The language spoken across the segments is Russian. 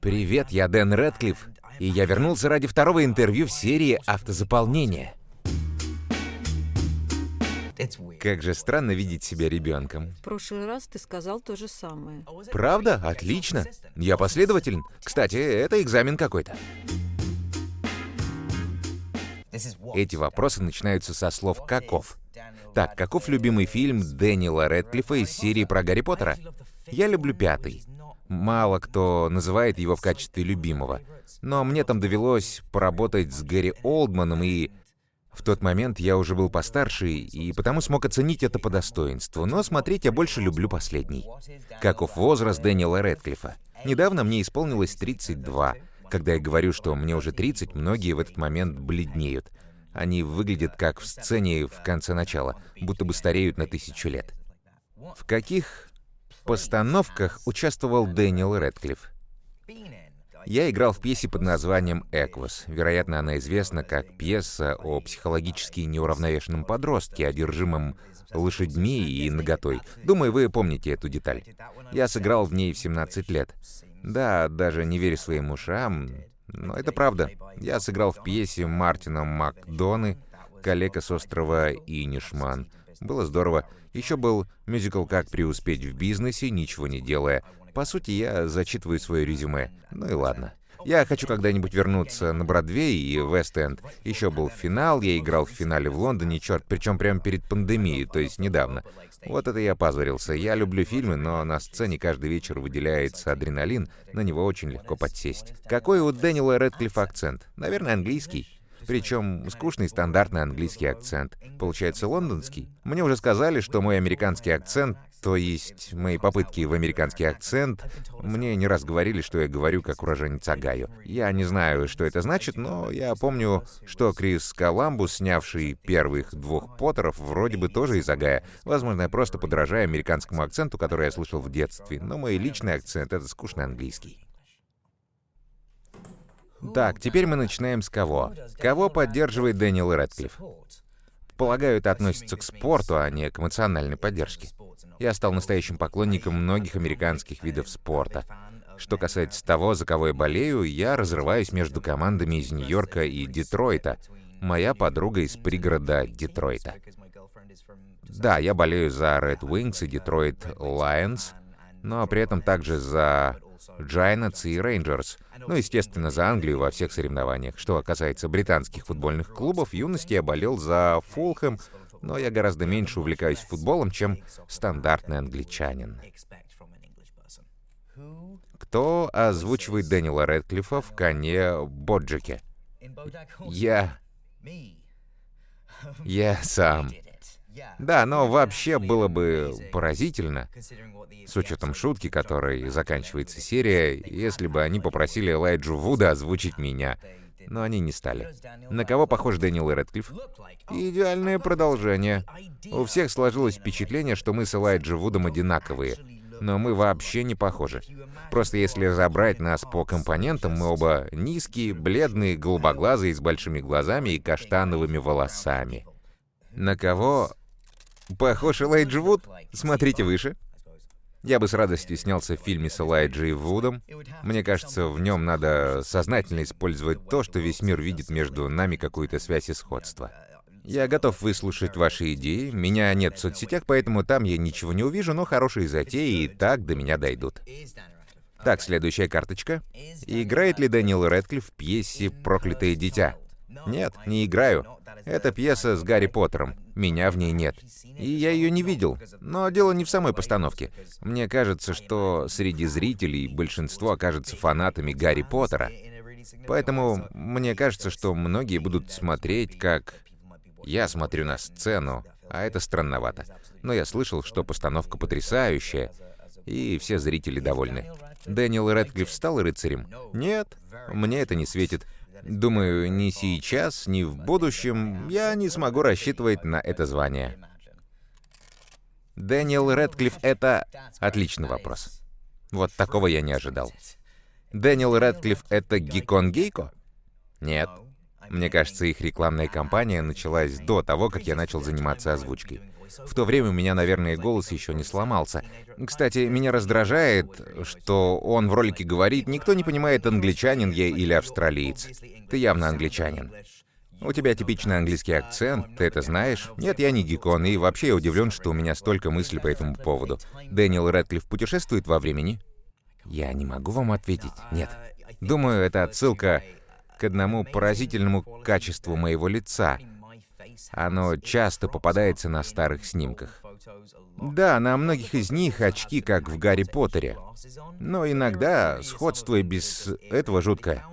Привет, я Дэн Рэдклифф, и я вернулся ради второго интервью в серии «Автозаполнение». Как же странно видеть себя ребенком. В прошлый раз ты сказал то же самое. Правда? Отлично. Я последователен. Кстати, это экзамен какой-то. Эти вопросы начинаются со слов «каков». Так, каков любимый фильм Дэниела Рэдклиффа из серии про Гарри Поттера? Я люблю пятый. Мало кто называет его в качестве любимого. Но мне там довелось поработать с Гэри Олдманом, и в тот момент я уже был постарше, и потому смог оценить это по достоинству. Но смотреть я больше люблю последний. Каков возраст Дэниела Рэдклиффа? Недавно мне исполнилось 32. Когда я говорю, что мне уже 30, многие в этот момент бледнеют. Они выглядят как в сцене в конце начала, будто бы стареют на тысячу лет. В каких постановках участвовал Дэниел Рэдклифф? Я играл в пьесе под названием «Эквус». Вероятно, она известна как пьеса о психологически неуравновешенном подростке, одержимом лошадьми и наготой. Думаю, вы помните эту деталь. Я сыграл в ней в 17 лет. Да, даже не верю своим ушам, но это правда. Я сыграл в пьесе Мартина Макдоны «Коллега с острова Инишман». Было здорово. Еще был мюзикл «Как преуспеть в бизнесе, ничего не делая». По сути, я зачитываю свое резюме. Ну и ладно. Я хочу когда-нибудь вернуться на Бродвей и Вест-Энд. Еще был финал, я играл в финале в Лондоне, черт, причем прямо перед пандемией, то есть недавно. Вот это я позорился. Я люблю фильмы, но на сцене каждый вечер выделяется адреналин, на него очень легко подсесть. Какой у Дэниела Рэдклиффа акцент? Наверное, английский. Причем скучный стандартный английский акцент. Получается лондонский. Мне уже сказали, что мой американский акцент то есть мои попытки в американский акцент, мне не раз говорили, что я говорю как уроженец Агаю. Я не знаю, что это значит, но я помню, что Крис Коламбус, снявший первых двух Поттеров, вроде бы тоже из Агая. Возможно, я просто подражаю американскому акценту, который я слышал в детстве, но мой личный акцент — это скучный английский. Так, теперь мы начинаем с кого? Кого поддерживает Дэниел Рэдклифф? Полагаю, это относится к спорту, а не к эмоциональной поддержке. Я стал настоящим поклонником многих американских видов спорта. Что касается того, за кого я болею, я разрываюсь между командами из Нью-Йорка и Детройта. Моя подруга из пригорода Детройта. Да, я болею за Red Wings и Detroit Lions, но при этом также за Giants и Rangers. Ну, естественно, за Англию во всех соревнованиях. Что касается британских футбольных клубов, в юности я болел за Фулхэм, но я гораздо меньше увлекаюсь футболом, чем стандартный англичанин. Кто озвучивает Дэниела Рэдклиффа в «Коне Боджеке»? Я... Я сам. Да, но вообще было бы поразительно, с учетом шутки, которой заканчивается серия, если бы они попросили Элайджу Вуда озвучить меня. Но они не стали. На кого похож Дэниел Рэдклифф? Идеальное продолжение. У всех сложилось впечатление, что мы с Элайджи Вудом одинаковые. Но мы вообще не похожи. Просто если разобрать нас по компонентам, мы оба низкие, бледные, голубоглазые, с большими глазами и каштановыми волосами. На кого Похож Элайджи Вуд? Смотрите выше. Я бы с радостью снялся в фильме с Элайджей Вудом. Мне кажется, в нем надо сознательно использовать то, что весь мир видит между нами какую-то связь и сходство. Я готов выслушать ваши идеи. Меня нет в соцсетях, поэтому там я ничего не увижу, но хорошие затеи и так до меня дойдут. Так, следующая карточка. Играет ли Дэниел Рэдклифф в пьесе «Проклятое дитя»? Нет, не играю. Это пьеса с Гарри Поттером. Меня в ней нет. И я ее не видел. Но дело не в самой постановке. Мне кажется, что среди зрителей большинство окажется фанатами Гарри Поттера. Поэтому мне кажется, что многие будут смотреть, как я смотрю на сцену, а это странновато. Но я слышал, что постановка потрясающая, и все зрители довольны. Дэниел Рэдклифф стал рыцарем? Нет, мне это не светит. Думаю, ни сейчас, ни в будущем я не смогу рассчитывать на это звание. Дэниел Рэдклифф — это... Отличный вопрос. Вот такого я не ожидал. Дэниел Рэдклифф — это Гикон Гейко? Нет. Мне кажется, их рекламная кампания началась до того, как я начал заниматься озвучкой. В то время у меня, наверное, голос еще не сломался. Кстати, меня раздражает, что он в ролике говорит, никто не понимает, англичанин я или австралиец. Ты явно англичанин. У тебя типичный английский акцент, ты это знаешь? Нет, я не гикон, и вообще я удивлен, что у меня столько мыслей по этому поводу. Дэниел Рэдклифф путешествует во времени? Я не могу вам ответить. Нет. Думаю, это отсылка к одному поразительному качеству моего лица. Оно часто попадается на старых снимках. Да, на многих из них очки, как в Гарри Поттере. Но иногда сходство и без этого жуткое.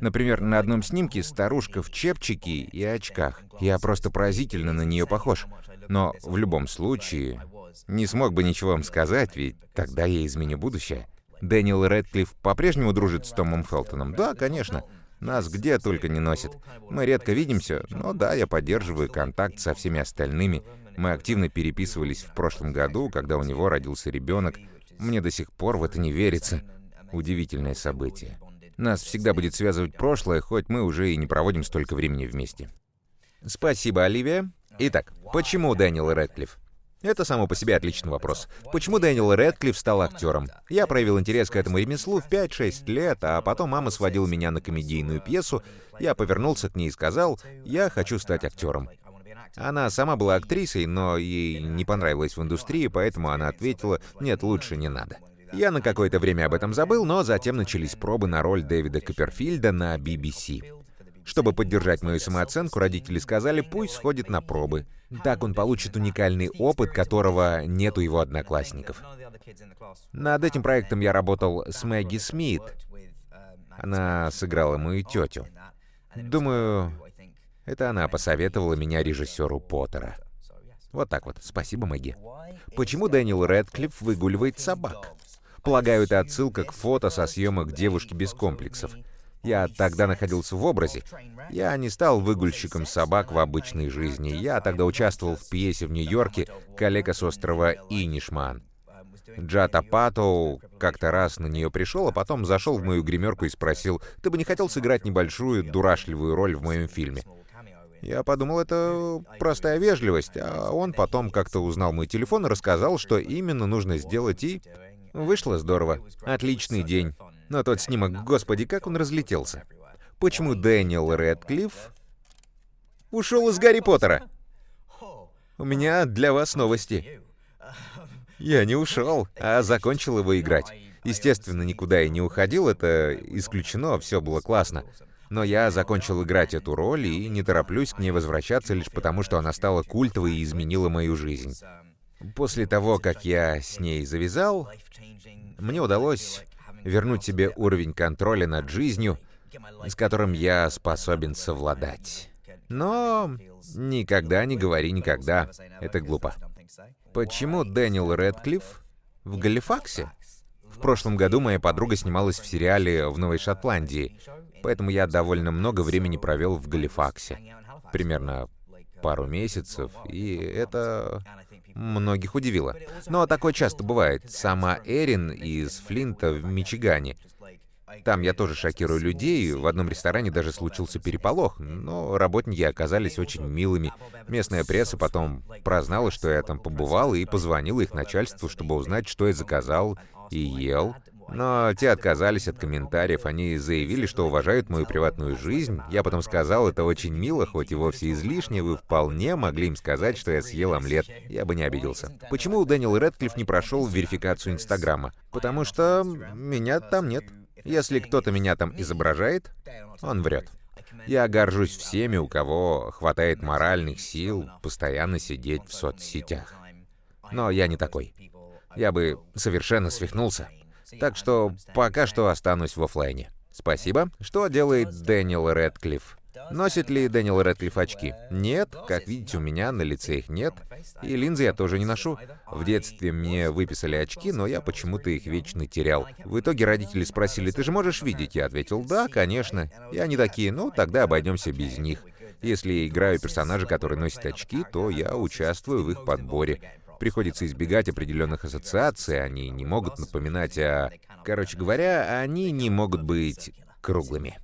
Например, на одном снимке старушка в чепчике и очках. Я просто поразительно на нее похож. Но в любом случае, не смог бы ничего вам сказать, ведь тогда я изменю будущее. Дэниел Рэдклифф по-прежнему дружит с Томом Фелтоном? Да, конечно. Нас где только не носит. Мы редко видимся, но да, я поддерживаю контакт со всеми остальными. Мы активно переписывались в прошлом году, когда у него родился ребенок. Мне до сих пор в это не верится. Удивительное событие. Нас всегда будет связывать прошлое, хоть мы уже и не проводим столько времени вместе. Спасибо, Оливия. Итак, почему Дэниел Рэдклифф? Это само по себе отличный вопрос. Почему Дэниел Рэдклифф стал актером? Я проявил интерес к этому ремеслу в 5-6 лет, а потом мама сводила меня на комедийную пьесу. Я повернулся к ней и сказал, я хочу стать актером. Она сама была актрисой, но ей не понравилось в индустрии, поэтому она ответила, нет, лучше не надо. Я на какое-то время об этом забыл, но затем начались пробы на роль Дэвида Копперфильда на BBC. Чтобы поддержать мою самооценку, родители сказали, пусть сходит на пробы. Так он получит уникальный опыт, которого нет у его одноклассников. Над этим проектом я работал с Мэгги Смит. Она сыграла мою тетю. Думаю, это она посоветовала меня режиссеру Поттера. Вот так вот. Спасибо, Мэгги. Почему Дэниел Рэдклифф выгуливает собак? Полагаю, это отсылка к фото со съемок девушки без комплексов. Я тогда находился в образе. Я не стал выгульщиком собак в обычной жизни. Я тогда участвовал в пьесе в Нью-Йорке «Коллега с острова Инишман». Джата Патоу как-то раз на нее пришел, а потом зашел в мою гримерку и спросил, «Ты бы не хотел сыграть небольшую, дурашливую роль в моем фильме?» Я подумал, это простая вежливость, а он потом как-то узнал мой телефон и рассказал, что именно нужно сделать, и вышло здорово. Отличный день. Но тот снимок, господи, как он разлетелся. Почему Дэниел Рэдклифф ушел из Гарри Поттера? У меня для вас новости. Я не ушел, а закончил его играть. Естественно, никуда и не уходил, это исключено, все было классно. Но я закончил играть эту роль и не тороплюсь к ней возвращаться лишь потому, что она стала культовой и изменила мою жизнь. После того, как я с ней завязал, мне удалось вернуть себе уровень контроля над жизнью, с которым я способен совладать. Но никогда не говори никогда. Это глупо. Почему Дэниел Рэдклифф в Галифаксе? В прошлом году моя подруга снималась в сериале в Новой Шотландии, поэтому я довольно много времени провел в Галифаксе. Примерно пару месяцев, и это многих удивило. Но такое часто бывает. Сама Эрин из Флинта в Мичигане. Там я тоже шокирую людей, в одном ресторане даже случился переполох, но работники оказались очень милыми. Местная пресса потом прознала, что я там побывал, и позвонила их начальству, чтобы узнать, что я заказал и ел. Но те отказались от комментариев, они заявили, что уважают мою приватную жизнь. Я потом сказал, это очень мило, хоть и вовсе излишне, вы вполне могли им сказать, что я съел омлет. Я бы не обиделся. Почему Дэниел Рэдклифф не прошел верификацию Инстаграма? Потому что меня там нет. Если кто-то меня там изображает, он врет. Я горжусь всеми, у кого хватает моральных сил постоянно сидеть в соцсетях. Но я не такой. Я бы совершенно свихнулся. Так что пока что останусь в офлайне. Спасибо. Что делает Дэниел Рэдклифф? Носит ли Дэниел Рэдклифф очки? Нет, как видите, у меня на лице их нет. И линзы я тоже не ношу. В детстве мне выписали очки, но я почему-то их вечно терял. В итоге родители спросили, ты же можешь видеть? Я ответил, да, конечно. И они такие, ну, тогда обойдемся без них. Если я играю персонажа, который носит очки, то я участвую в их подборе приходится избегать определенных ассоциаций, они не могут напоминать о... Короче говоря, они не могут быть круглыми.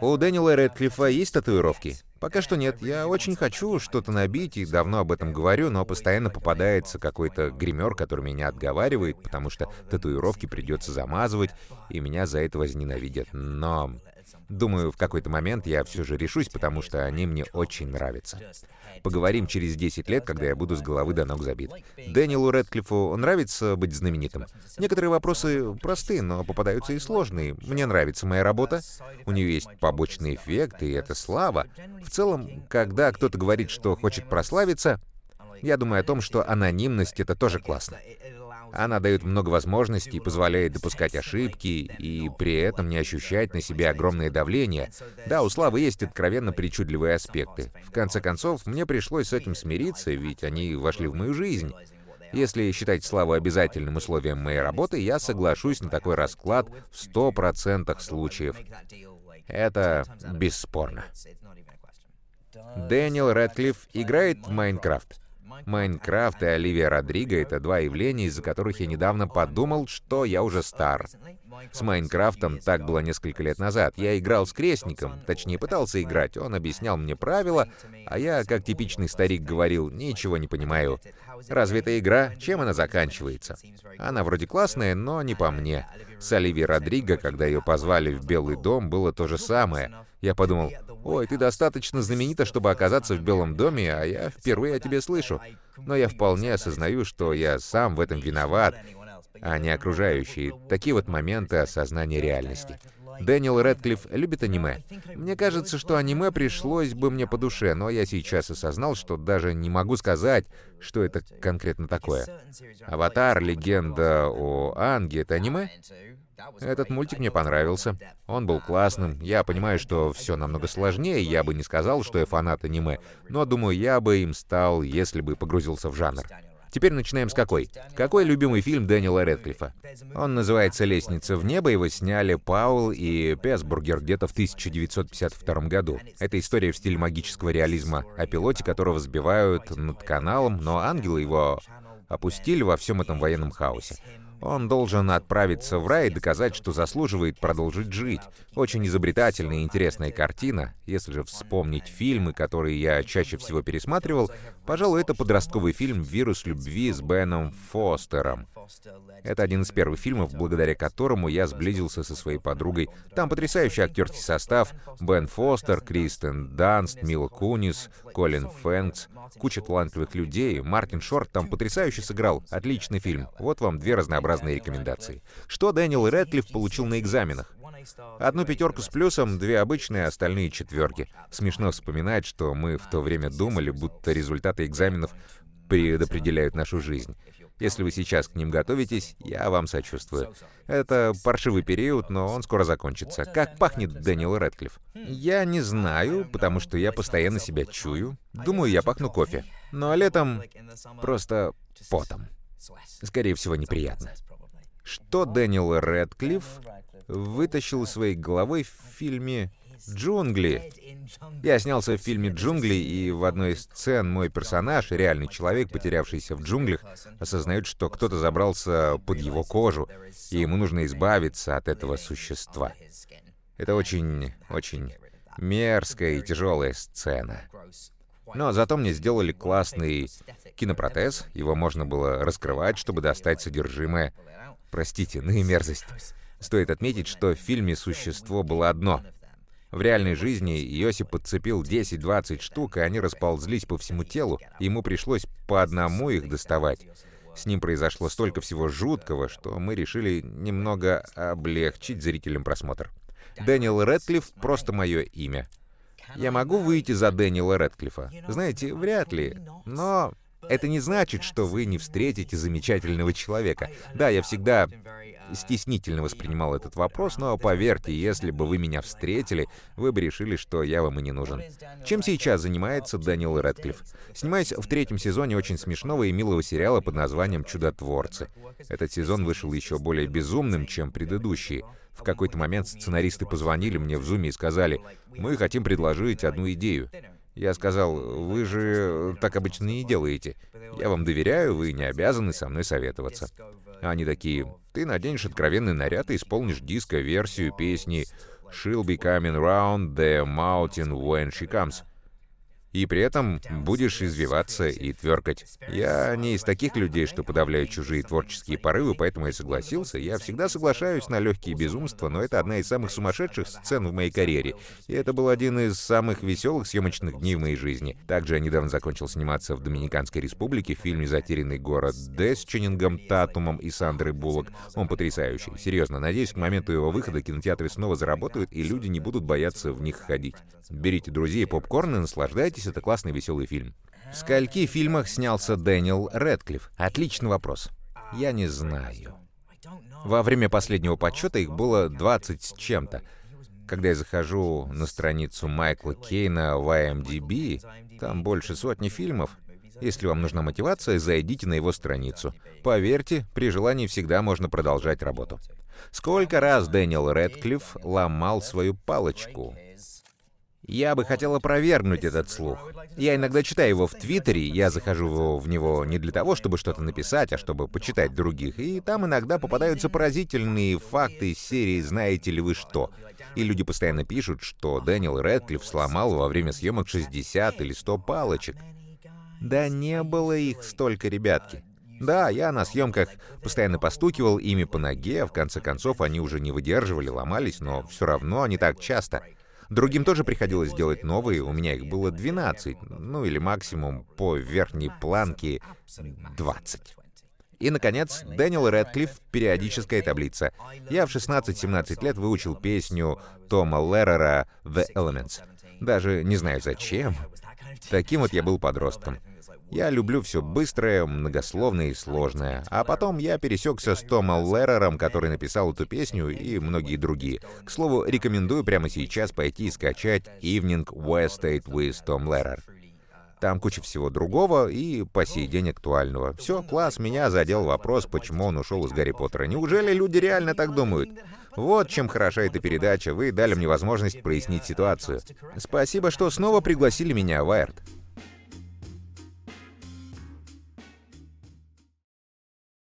У Дэниела Рэдклиффа есть татуировки? Пока что нет. Я очень хочу что-то набить и давно об этом говорю, но постоянно попадается какой-то гример, который меня отговаривает, потому что татуировки придется замазывать, и меня за это возненавидят. Но Думаю, в какой-то момент я все же решусь, потому что они мне очень нравятся. Поговорим через 10 лет, когда я буду с головы до ног забит. Дэниелу Рэдклиффу нравится быть знаменитым. Некоторые вопросы простые, но попадаются и сложные. Мне нравится моя работа. У нее есть побочный эффект, и это слава. В целом, когда кто-то говорит, что хочет прославиться, я думаю о том, что анонимность — это тоже классно. Она дает много возможностей, позволяет допускать ошибки и при этом не ощущать на себе огромное давление. Да, у Славы есть откровенно причудливые аспекты. В конце концов, мне пришлось с этим смириться, ведь они вошли в мою жизнь. Если считать славу обязательным условием моей работы, я соглашусь на такой расклад в 100% случаев. Это бесспорно. Дэниел Рэдклифф играет в Майнкрафт. Майнкрафт и Оливия Родриго — это два явления, из-за которых я недавно подумал, что я уже стар. С Майнкрафтом так было несколько лет назад. Я играл с крестником, точнее пытался играть, он объяснял мне правила, а я, как типичный старик, говорил, ничего не понимаю. Разве игра? Чем она заканчивается? Она вроде классная, но не по мне. С Оливией Родриго, когда ее позвали в Белый дом, было то же самое. Я подумал, «Ой, ты достаточно знаменита, чтобы оказаться в Белом доме, а я впервые о тебе слышу». Но я вполне осознаю, что я сам в этом виноват, а не окружающие. Такие вот моменты осознания реальности. Дэниел Рэдклифф любит аниме. Мне кажется, что аниме пришлось бы мне по душе, но я сейчас осознал, что даже не могу сказать, что это конкретно такое. «Аватар. Легенда о Анге» — это аниме? Этот мультик мне понравился. Он был классным. Я понимаю, что все намного сложнее, я бы не сказал, что я фанат аниме, но думаю, я бы им стал, если бы погрузился в жанр. Теперь начинаем с какой. Какой любимый фильм Дэниела Рэдклиффа? Он называется «Лестница в небо», его сняли Паул и Песбургер где-то в 1952 году. Это история в стиле магического реализма, о пилоте, которого сбивают над каналом, но ангелы его опустили во всем этом военном хаосе. Он должен отправиться в рай и доказать, что заслуживает продолжить жить. Очень изобретательная и интересная картина. Если же вспомнить фильмы, которые я чаще всего пересматривал, пожалуй, это подростковый фильм «Вирус любви» с Беном Фостером. Это один из первых фильмов, благодаря которому я сблизился со своей подругой. Там потрясающий актерский состав. Бен Фостер, Кристен Данст, Мила Кунис, Колин Фэнкс. Куча талантливых людей. Мартин Шорт там потрясающе сыграл. Отличный фильм. Вот вам две разнообразные рекомендации. Что Дэниел Рэдклифф получил на экзаменах? Одну пятерку с плюсом, две обычные, остальные четверки. Смешно вспоминать, что мы в то время думали, будто результаты экзаменов предопределяют нашу жизнь. Если вы сейчас к ним готовитесь, я вам сочувствую. Это паршивый период, но он скоро закончится. Как пахнет Дэниел Рэдклифф? Я не знаю, потому что я постоянно себя чую. Думаю, я пахну кофе. Ну а летом просто потом. Скорее всего, неприятно. Что Дэниел Рэдклифф вытащил своей головы в фильме «Джунгли». Я снялся в фильме «Джунгли», и в одной из сцен мой персонаж, реальный человек, потерявшийся в джунглях, осознает, что кто-то забрался под его кожу, и ему нужно избавиться от этого существа. Это очень, очень мерзкая и тяжелая сцена. Но зато мне сделали классный кинопротез, его можно было раскрывать, чтобы достать содержимое. Простите, ну и мерзость. Стоит отметить, что в фильме существо было одно — в реальной жизни Иосип подцепил 10-20 штук, и они расползлись по всему телу, и ему пришлось по одному их доставать. С ним произошло столько всего жуткого, что мы решили немного облегчить зрителям просмотр. Дэниел Рэдклифф — просто мое имя. Я могу выйти за Дэниела Рэдклиффа? Знаете, вряд ли. Но это не значит, что вы не встретите замечательного человека. Да, я всегда стеснительно воспринимал этот вопрос, но поверьте, если бы вы меня встретили, вы бы решили, что я вам и не нужен. Чем сейчас занимается Дэниел Рэдклифф? Снимаясь в третьем сезоне очень смешного и милого сериала под названием «Чудотворцы». Этот сезон вышел еще более безумным, чем предыдущие. В какой-то момент сценаристы позвонили мне в зуме и сказали, «Мы хотим предложить одну идею». Я сказал, вы же так обычно не делаете. Я вам доверяю, вы не обязаны со мной советоваться. Они такие, ты наденешь откровенный наряд и исполнишь диско-версию песни She'll be coming round the mountain when she comes и при этом будешь извиваться и тверкать. Я не из таких людей, что подавляют чужие творческие порывы, поэтому я согласился. Я всегда соглашаюсь на легкие безумства, но это одна из самых сумасшедших сцен в моей карьере. И это был один из самых веселых съемочных дней в моей жизни. Также я недавно закончил сниматься в Доминиканской республике в фильме «Затерянный город Д» с Ченнингом Татумом и Сандрой Буллок. Он потрясающий. Серьезно, надеюсь, к моменту его выхода кинотеатры снова заработают, и люди не будут бояться в них ходить. Берите друзей попкорн и наслаждайтесь Согласитесь, это классный веселый фильм. В скольки фильмах снялся Дэниел Рэдклифф? Отличный вопрос. Я не знаю. Во время последнего подсчета их было 20 с чем-то. Когда я захожу на страницу Майкла Кейна в IMDb, там больше сотни фильмов. Если вам нужна мотивация, зайдите на его страницу. Поверьте, при желании всегда можно продолжать работу. Сколько раз Дэниел Рэдклифф ломал свою палочку? Я бы хотел опровергнуть этот слух. Я иногда читаю его в Твиттере, я захожу в него не для того, чтобы что-то написать, а чтобы почитать других, и там иногда попадаются поразительные факты из серии «Знаете ли вы что?». И люди постоянно пишут, что Дэниел Рэдклифф сломал во время съемок 60 или 100 палочек. Да не было их столько, ребятки. Да, я на съемках постоянно постукивал ими по ноге, в конце концов они уже не выдерживали, ломались, но все равно не так часто. Другим тоже приходилось делать новые, у меня их было 12, ну или максимум по верхней планке 20. И, наконец, Дэниел Рэдклифф «Периодическая таблица». Я в 16-17 лет выучил песню Тома Леррера «The Elements». Даже не знаю зачем. Таким вот я был подростком. Я люблю все быстрое, многословное и сложное. А потом я пересекся с Томом Леррером, который написал эту песню, и многие другие. К слову, рекомендую прямо сейчас пойти и скачать Evening West State with Tom Lehrer. Там куча всего другого и по сей день актуального. Все, класс, меня задел вопрос, почему он ушел из Гарри Поттера. Неужели люди реально так думают? Вот чем хороша эта передача. Вы дали мне возможность прояснить ситуацию. Спасибо, что снова пригласили меня, Вайерт.